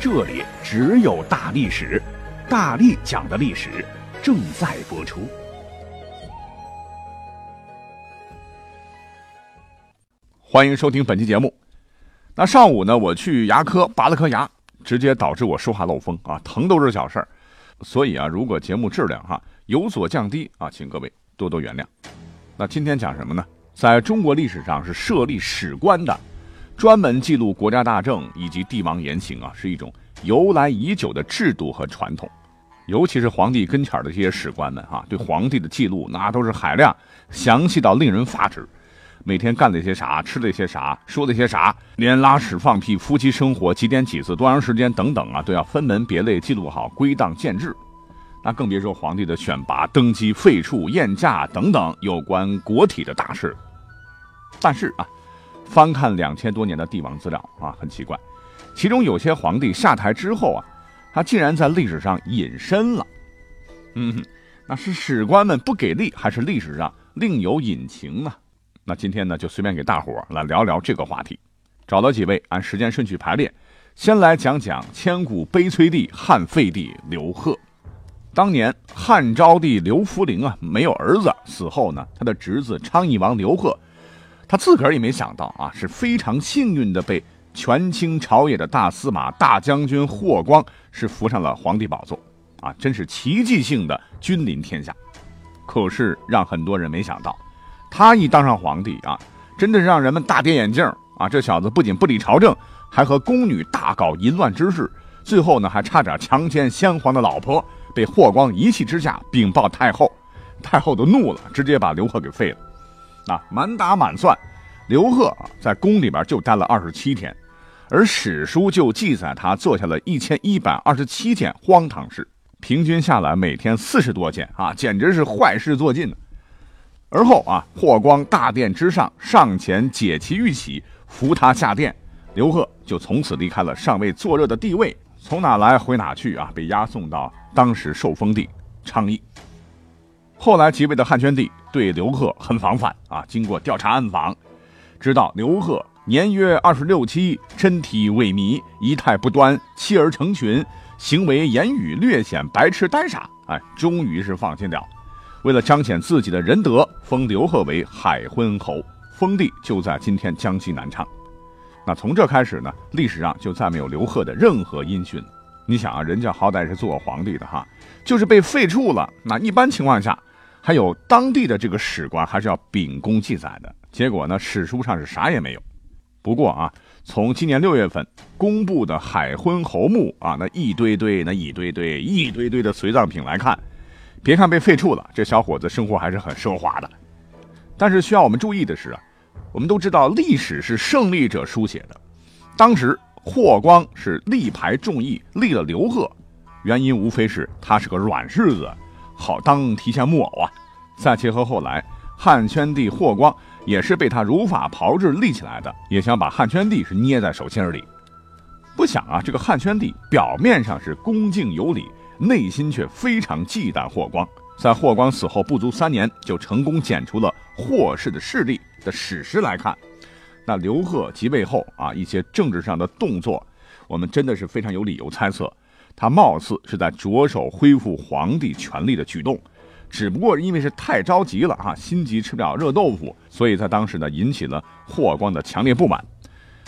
这里只有大历史，大力讲的历史正在播出。欢迎收听本期节目。那上午呢，我去牙科拔了颗牙，直接导致我说话漏风啊，疼都是小事儿。所以啊，如果节目质量哈有所降低啊，请各位多多原谅。那今天讲什么呢？在中国历史上是设立史官的。专门记录国家大政以及帝王言行啊，是一种由来已久的制度和传统。尤其是皇帝跟前的这些史官们啊，对皇帝的记录那都是海量、详细到令人发指。每天干了些啥，吃了些啥，说了些啥，连拉屎放屁、夫妻生活几点几次、多长时间等等啊，都要分门别类记录好，归档建制。那更别说皇帝的选拔、登基、废黜、宴驾等等有关国体的大事。但是啊。翻看两千多年的帝王资料啊，很奇怪，其中有些皇帝下台之后啊，他竟然在历史上隐身了。嗯，那是史官们不给力，还是历史上另有隐情呢？那今天呢，就随便给大伙来聊聊这个话题。找到几位，按时间顺序排列，先来讲讲千古悲催帝汉废帝刘贺。当年汉昭帝刘弗陵啊，没有儿子，死后呢，他的侄子昌邑王刘贺。他自个儿也没想到啊，是非常幸运的被权倾朝野的大司马大将军霍光是扶上了皇帝宝座，啊，真是奇迹性的君临天下。可是让很多人没想到，他一当上皇帝啊，真的是让人们大跌眼镜啊！这小子不仅不理朝政，还和宫女大搞淫乱之事，最后呢还差点强奸先皇的老婆，被霍光一气之下禀报太后，太后都怒了，直接把刘贺给废了。那满打满算，刘贺在宫里边就待了二十七天，而史书就记载他做下了一千一百二十七件荒唐事，平均下来每天四十多件啊，简直是坏事做尽。而后啊，霍光大殿之上上前解其玉玺，扶他下殿，刘贺就从此离开了尚未坐热的地位，从哪来回哪去啊，被押送到当时受封地昌邑。后来即位的汉宣帝对刘贺很防范啊，经过调查暗访，知道刘贺年约二十六七，身体萎靡，仪态不端，妻儿成群，行为言语略显白痴呆傻，哎，终于是放心了。为了彰显自己的仁德，封刘贺为海昏侯，封地就在今天江西南昌。那从这开始呢，历史上就再没有刘贺的任何音讯。你想啊，人家好歹是做皇帝的哈，就是被废黜了，那一般情况下。还有当地的这个史官还是要秉公记载的，结果呢，史书上是啥也没有。不过啊，从今年六月份公布的海昏侯墓啊，那一堆堆、那一堆堆、一堆堆的随葬品来看，别看被废黜了，这小伙子生活还是很奢华的。但是需要我们注意的是啊，我们都知道历史是胜利者书写的，当时霍光是力排众议立了刘贺，原因无非是他是个软柿子。好当提线木偶啊！再结合后来汉宣帝霍光也是被他如法炮制立起来的，也想把汉宣帝是捏在手心里。不想啊，这个汉宣帝表面上是恭敬有礼，内心却非常忌惮霍光。在霍光死后不足三年，就成功剪除了霍氏的势力的史实来看，那刘贺即位后啊，一些政治上的动作，我们真的是非常有理由猜测。他貌似是在着手恢复皇帝权力的举动，只不过因为是太着急了哈，心急吃不了热豆腐，所以在当时呢引起了霍光的强烈不满。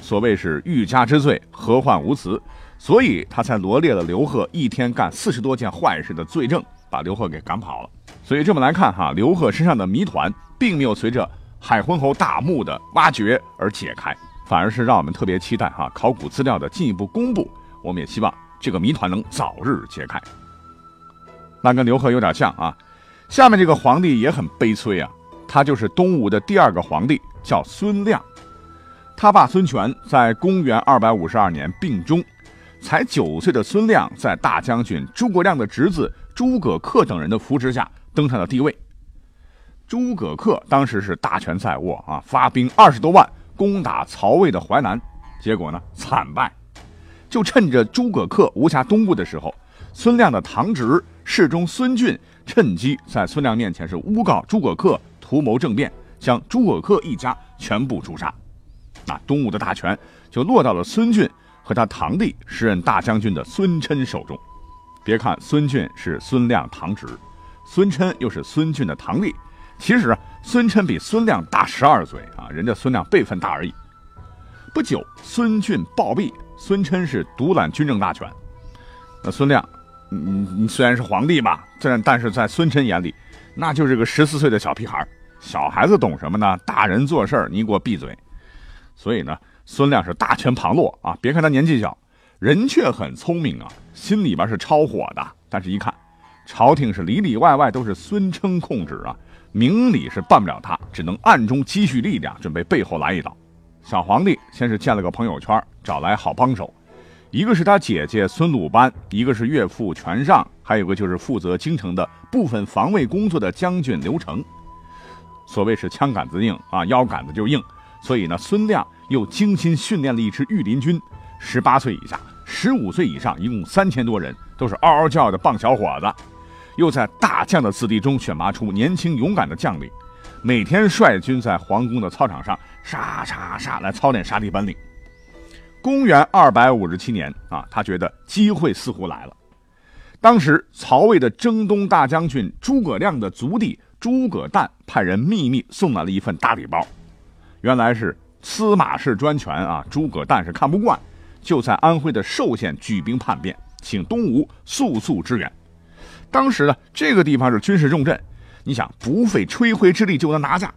所谓是欲加之罪，何患无辞，所以他才罗列了刘贺一天干四十多件坏事的罪证，把刘贺给赶跑了。所以这么来看哈，刘贺身上的谜团并没有随着海昏侯大墓的挖掘而解开，反而是让我们特别期待哈考古资料的进一步公布。我们也希望。这个谜团能早日揭开。那跟刘贺有点像啊。下面这个皇帝也很悲催啊，他就是东吴的第二个皇帝，叫孙亮。他爸孙权在公元二百五十二年病终，才九岁的孙亮，在大将军诸葛亮的侄子诸葛恪等人的扶持下登上了帝位。诸葛恪当时是大权在握啊，发兵二十多万攻打曹魏的淮南，结果呢惨败。就趁着诸葛恪无暇东顾的时候，孙亮的堂侄侍中孙俊趁机在孙亮面前是诬告诸葛恪图谋政变，将诸葛恪一家全部诛杀。那东吴的大权就落到了孙俊和他堂弟时任大将军的孙琛手中。别看孙俊是孙亮堂侄，孙琛又是孙俊的堂弟，其实啊，孙琛比孙亮大十二岁啊，人家孙亮辈分大而已。不久，孙俊暴毙，孙琛是独揽军政大权。那孙亮，你你虽然是皇帝吧，但但是在孙琛眼里，那就是个十四岁的小屁孩。小孩子懂什么呢？大人做事儿，你给我闭嘴。所以呢，孙亮是大权旁落啊！别看他年纪小，人却很聪明啊，心里边是超火的。但是，一看朝廷是里里外外都是孙琛控制啊，明里是办不了他，只能暗中积蓄力量，准备背后来一刀。小皇帝先是建了个朋友圈，找来好帮手，一个是他姐姐孙鲁班，一个是岳父全尚，还有个就是负责京城的部分防卫工作的将军刘成。所谓是枪杆子硬啊，腰杆子就硬。所以呢，孙亮又精心训练了一支御林军，十八岁以下、十五岁以上，一共三千多人，都是嗷嗷叫的棒小伙子。又在大将的子弟中选拔出年轻勇敢的将领，每天率军在皇宫的操场上杀杀杀来操练杀敌本领。公元二百五十七年啊，他觉得机会似乎来了。当时曹魏的征东大将军诸葛亮的族弟诸葛诞派人秘密送来了一份大礼包。原来是司马氏专权啊！诸葛诞是看不惯，就在安徽的寿县举兵叛变，请东吴速速支援。当时呢，这个地方是军事重镇，你想不费吹灰之力就能拿下，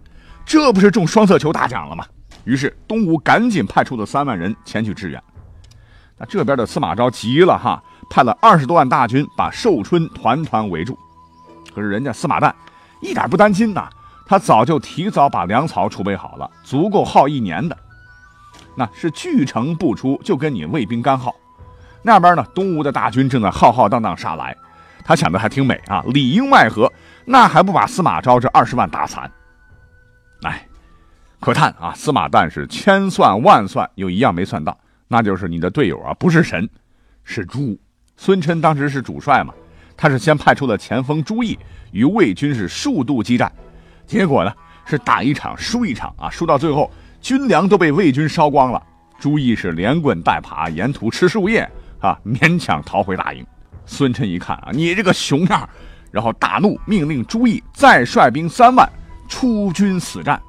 这不是中双色球大奖了吗？于是东吴赶紧派出了三万人前去支援。那这边的司马昭急了哈，派了二十多万大军把寿春团团围住。可是人家司马诞一点不担心呐。他早就提早把粮草储备好了，足够耗一年的。那是据城不出，就跟你卫兵干耗。那边呢，东吴的大军正在浩浩荡荡杀来，他想的还挺美啊，里应外合，那还不把司马昭这二十万打残？哎，可叹啊，司马诞是千算万算，有一样没算到，那就是你的队友啊，不是神，是猪。孙琛当时是主帅嘛，他是先派出了前锋朱毅与魏军是数度激战。结果呢，是打一场输一场啊！输到最后，军粮都被魏军烧光了。朱毅是连滚带爬，沿途吃树叶啊，勉强逃回大营。孙琛一看啊，你这个熊样，然后大怒，命令朱毅再率兵三万出军死战。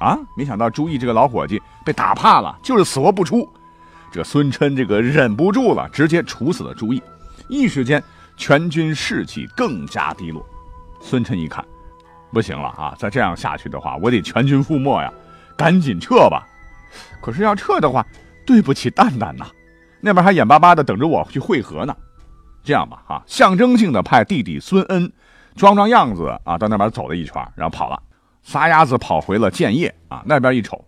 啊，没想到朱毅这个老伙计被打怕了，就是死活不出。这孙琛这个忍不住了，直接处死了朱毅。一时间，全军士气更加低落。孙琛一看。不行了啊！再这样下去的话，我得全军覆没呀！赶紧撤吧。可是要撤的话，对不起蛋蛋呐，那边还眼巴巴的等着我去会合呢。这样吧，哈，象征性的派弟弟孙恩装装样子啊，到那边走了一圈，然后跑了，撒丫子跑回了建业啊。那边一瞅，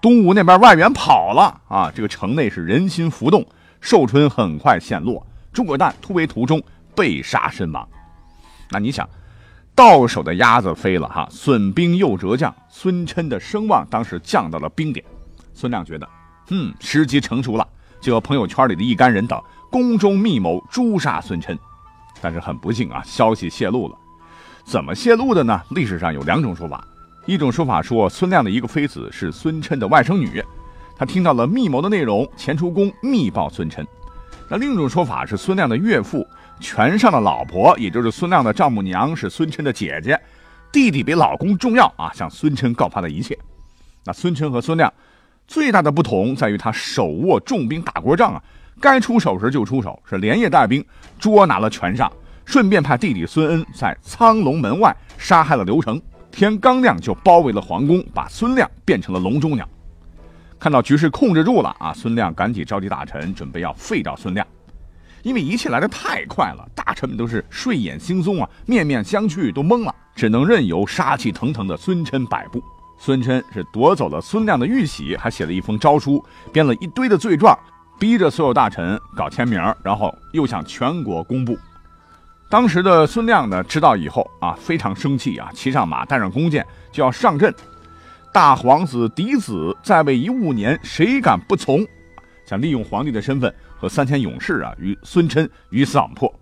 东吴那边外援跑了啊，这个城内是人心浮动，寿春很快陷落，诸葛诞突围途中被杀身亡。那你想？到手的鸭子飞了哈，损兵又折将，孙琛的声望当时降到了冰点。孙亮觉得，嗯，时机成熟了，就和朋友圈里的一干人等宫中密谋诛杀孙琛。但是很不幸啊，消息泄露了。怎么泄露的呢？历史上有两种说法，一种说法说孙亮的一个妃子是孙琛的外甥女，她听到了密谋的内容，前出宫密报孙琛。那另一种说法是孙亮的岳父。权上的老婆，也就是孙亮的丈母娘，是孙琛的姐姐，弟弟比老公重要啊！向孙琛告发了一切。那孙琛和孙亮最大的不同在于他手握重兵打过仗啊，该出手时就出手，是连夜带兵捉拿了权上，顺便派弟弟孙恩在苍龙门外杀害了刘成。天刚亮就包围了皇宫，把孙亮变成了笼中鸟。看到局势控制住了啊，孙亮赶紧召集大臣，准备要废掉孙亮。因为一切来得太快了，大臣们都是睡眼惺忪啊，面面相觑，都懵了，只能任由杀气腾腾的孙琛摆布。孙琛是夺走了孙亮的玉玺，还写了一封诏书，编了一堆的罪状，逼着所有大臣搞签名，然后又向全国公布。当时的孙亮呢，知道以后啊，非常生气啊，骑上马，带上弓箭就要上阵。大皇子嫡子在位一五年，谁敢不从？想利用皇帝的身份和三千勇士啊，与孙琛鱼死网破。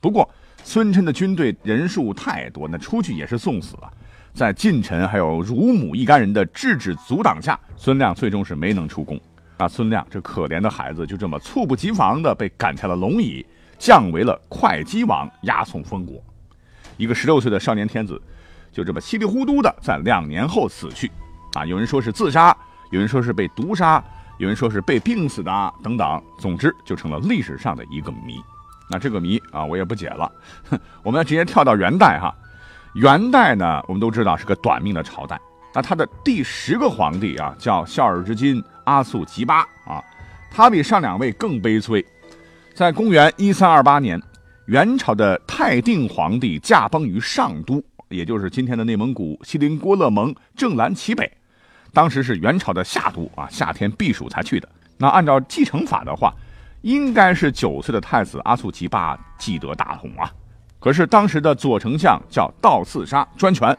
不过孙琛的军队人数太多，那出去也是送死啊。在近臣还有乳母一干人的制止阻挡下，孙亮最终是没能出宫。那孙亮这可怜的孩子就这么猝不及防的被赶下了龙椅，降为了会稽王，押送封国。一个十六岁的少年天子。就这么稀里糊涂的在两年后死去，啊，有人说是自杀，有人说是被毒杀，有人说是被病死的，等等，总之就成了历史上的一个谜。那这个谜啊，我也不解了。哼 我们要直接跳到元代哈，元代呢，我们都知道是个短命的朝代。那他的第十个皇帝啊，叫孝耳之君阿速吉巴啊，他比上两位更悲催。在公元一三二八年，元朝的泰定皇帝驾崩于上都。也就是今天的内蒙古锡林郭勒盟正蓝旗北，当时是元朝的夏都啊，夏天避暑才去的。那按照继承法的话，应该是九岁的太子阿速吉巴继得大统啊。可是当时的左丞相叫道次沙专权，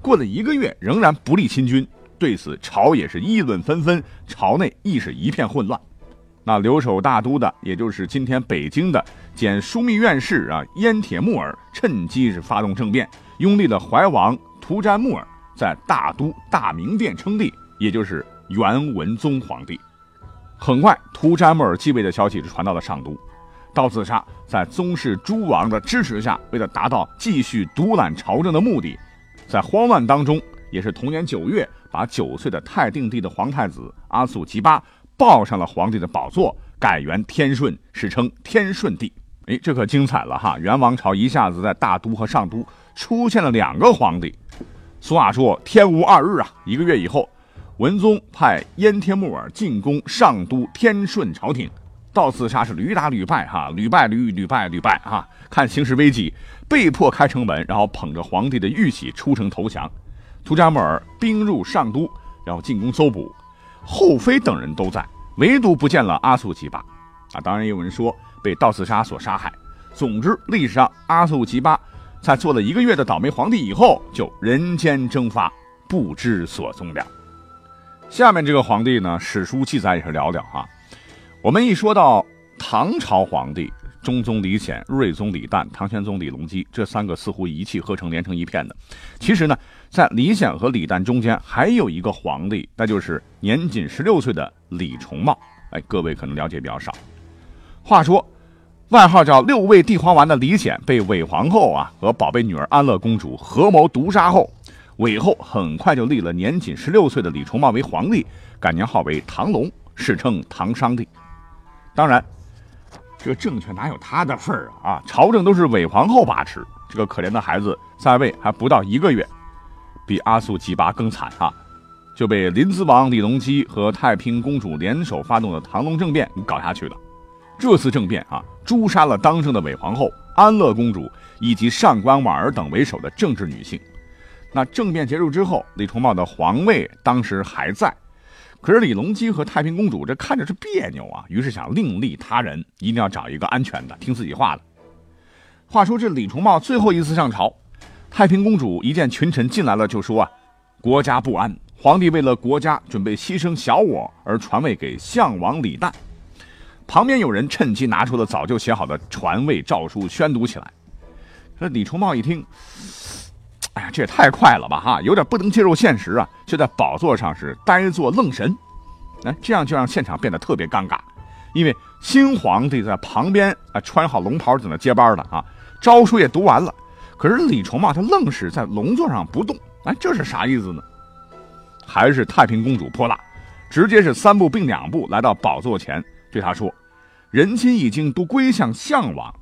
过了一个月仍然不立亲军，对此朝也是议论纷纷，朝内亦是一片混乱。那留守大都的，也就是今天北京的兼枢密院事啊，燕铁木儿趁机是发动政变。拥立了怀王图詹木儿在大都大明殿称帝，也就是元文宗皇帝。很快，图詹木儿继位的消息就传到了上都。道次沙在宗室诸王的支持下，为了达到继续独揽朝政的目的，在慌乱当中，也是同年九月，把九岁的太定帝的皇太子阿速吉巴抱上了皇帝的宝座，改元天顺，史称天顺帝。哎，这可精彩了哈！元王朝一下子在大都和上都。出现了两个皇帝，俗话说天无二日啊。一个月以后，文宗派燕天木儿进攻上都天顺朝廷，道次沙是屡打屡败哈，屡败屡屡败屡败哈。看形势危急，被迫开城门，然后捧着皇帝的玉玺出城投降。图加木儿兵入上都，然后进攻搜捕，后妃等人都在，唯独不见了阿速吉巴。啊，当然也有人说被道刺杀所杀害。总之，历史上阿速吉巴。在做了一个月的倒霉皇帝以后，就人间蒸发，不知所踪了。下面这个皇帝呢，史书记载也是寥寥哈。我们一说到唐朝皇帝，中宗李显、睿宗李旦、唐玄宗李隆基这三个似乎一气呵成、连成一片的。其实呢，在李显和李旦中间还有一个皇帝，那就是年仅十六岁的李重茂。哎，各位可能了解比较少。话说。外号叫六味地黄丸的李显被韦皇后啊和宝贝女儿安乐公主合谋毒杀后，韦后很快就立了年仅十六岁的李重茂为皇帝，改年号为唐隆，史称唐商帝。当然，这个政权哪有他的份儿啊？啊，朝政都是韦皇后把持。这个可怜的孩子在位还不到一个月，比阿速吉拔更惨啊，就被临淄王李隆基和太平公主联手发动的唐隆政变搞下去了。这次政变啊，诛杀了当政的韦皇后、安乐公主以及上官婉儿等为首的政治女性。那政变结束之后，李重茂的皇位当时还在，可是李隆基和太平公主这看着是别扭啊，于是想另立他人，一定要找一个安全的、听自己话的。话说这李重茂最后一次上朝，太平公主一见群臣进来了，就说啊：“国家不安，皇帝为了国家准备牺牲小我而传位给相王李旦。”旁边有人趁机拿出了早就写好的传位诏书，宣读起来。这李重茂一听，哎呀，这也太快了吧！哈，有点不能接受现实啊，就在宝座上是呆坐愣神。哎，这样就让现场变得特别尴尬，因为新皇帝在旁边啊，穿好龙袍等着接班的啊，诏书也读完了，可是李重茂他愣是在龙座上不动。哎，这是啥意思呢？还是太平公主泼辣，直接是三步并两步来到宝座前。对他说：“人心已经都归向项王，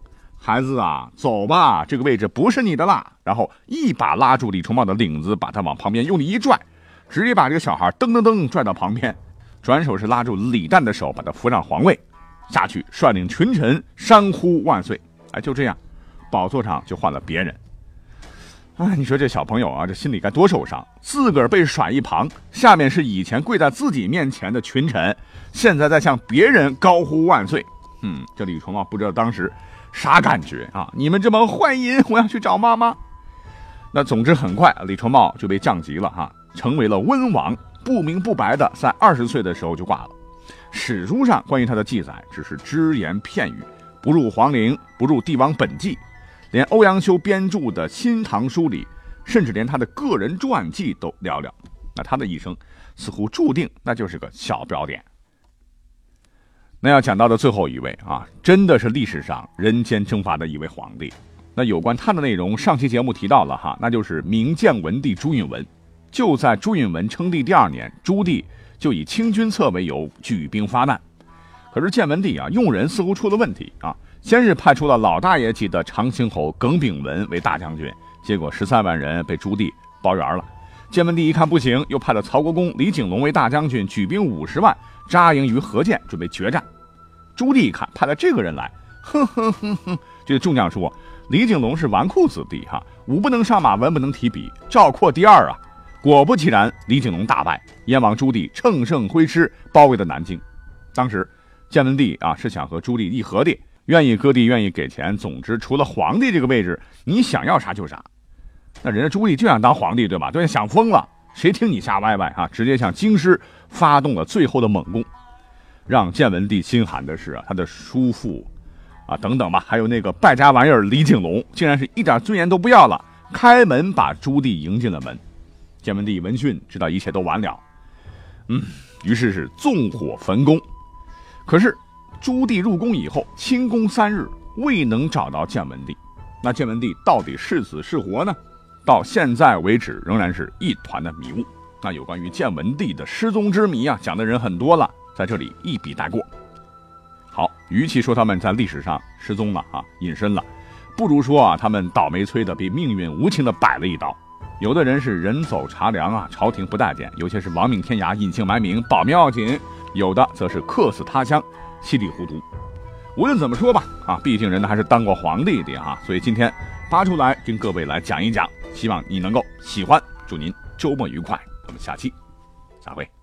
孩子啊，走吧，这个位置不是你的啦。”然后一把拉住李重茂的领子，把他往旁边用力一拽，直接把这个小孩噔噔噔拽到旁边，转手是拉住李旦的手，把他扶上皇位，下去率领群臣山呼万岁。哎，就这样，宝座上就换了别人。啊，你说这小朋友啊，这心里该多受伤！自个儿被甩一旁，下面是以前跪在自己面前的群臣，现在在向别人高呼万岁。嗯，这李重茂不知道当时啥感觉啊！你们这帮坏人，我要去找妈妈。那总之很快，李重茂就被降级了哈，成为了温王，不明不白的在二十岁的时候就挂了。史书上关于他的记载只是只言片语，不入皇陵，不入帝王本纪。连欧阳修编著的《新唐书》里，甚至连他的个人传记都寥寥。那他的一生似乎注定那就是个小标点。那要讲到的最后一位啊，真的是历史上人间蒸发的一位皇帝。那有关他的内容，上期节目提到了哈，那就是明建文帝朱允文。就在朱允文称帝第二年，朱棣就以清君侧为由举兵发难。可是建文帝啊，用人似乎出了问题啊。先是派出了老大爷级的长兴侯耿炳文为大将军，结果十三万人被朱棣包圆了。建文帝一看不行，又派了曹国公李景龙为大将军，举兵五十万扎营于河间，准备决战。朱棣一看派了这个人来，哼哼哼哼，这个众将说：“李景龙是纨绔子弟，哈，武不能上马，文不能提笔，赵括第二啊！”果不其然，李景龙大败，燕王朱棣乘胜挥师包围了南京。当时建文帝啊是想和朱棣议和的。愿意割地，愿意给钱，总之除了皇帝这个位置，你想要啥就啥。那人家朱棣就想当皇帝，对吧？对，想疯了，谁听你瞎歪歪啊？直接向京师发动了最后的猛攻。让建文帝心寒的是啊，他的叔父啊等等吧，还有那个败家玩意儿李景龙，竟然是一点尊严都不要了，开门把朱棣迎进了门。建文帝闻讯，知道一切都完了，嗯，于是是纵火焚宫。可是。朱棣入宫以后，清宫三日未能找到建文帝，那建文帝到底是死是活呢？到现在为止仍然是一团的迷雾。那有关于建文帝的失踪之谜啊，讲的人很多了，在这里一笔带过。好，与其说他们在历史上失踪了啊，隐身了，不如说啊，他们倒霉催的被命运无情的摆了一刀。有的人是人走茶凉啊，朝廷不待见；有些是亡命天涯，隐姓埋名，保命要紧；有的则是客死他乡。稀里糊涂，无论怎么说吧，啊，毕竟人呢还是当过皇帝的哈，所以今天扒出来跟各位来讲一讲，希望你能够喜欢，祝您周末愉快，我们下期再会。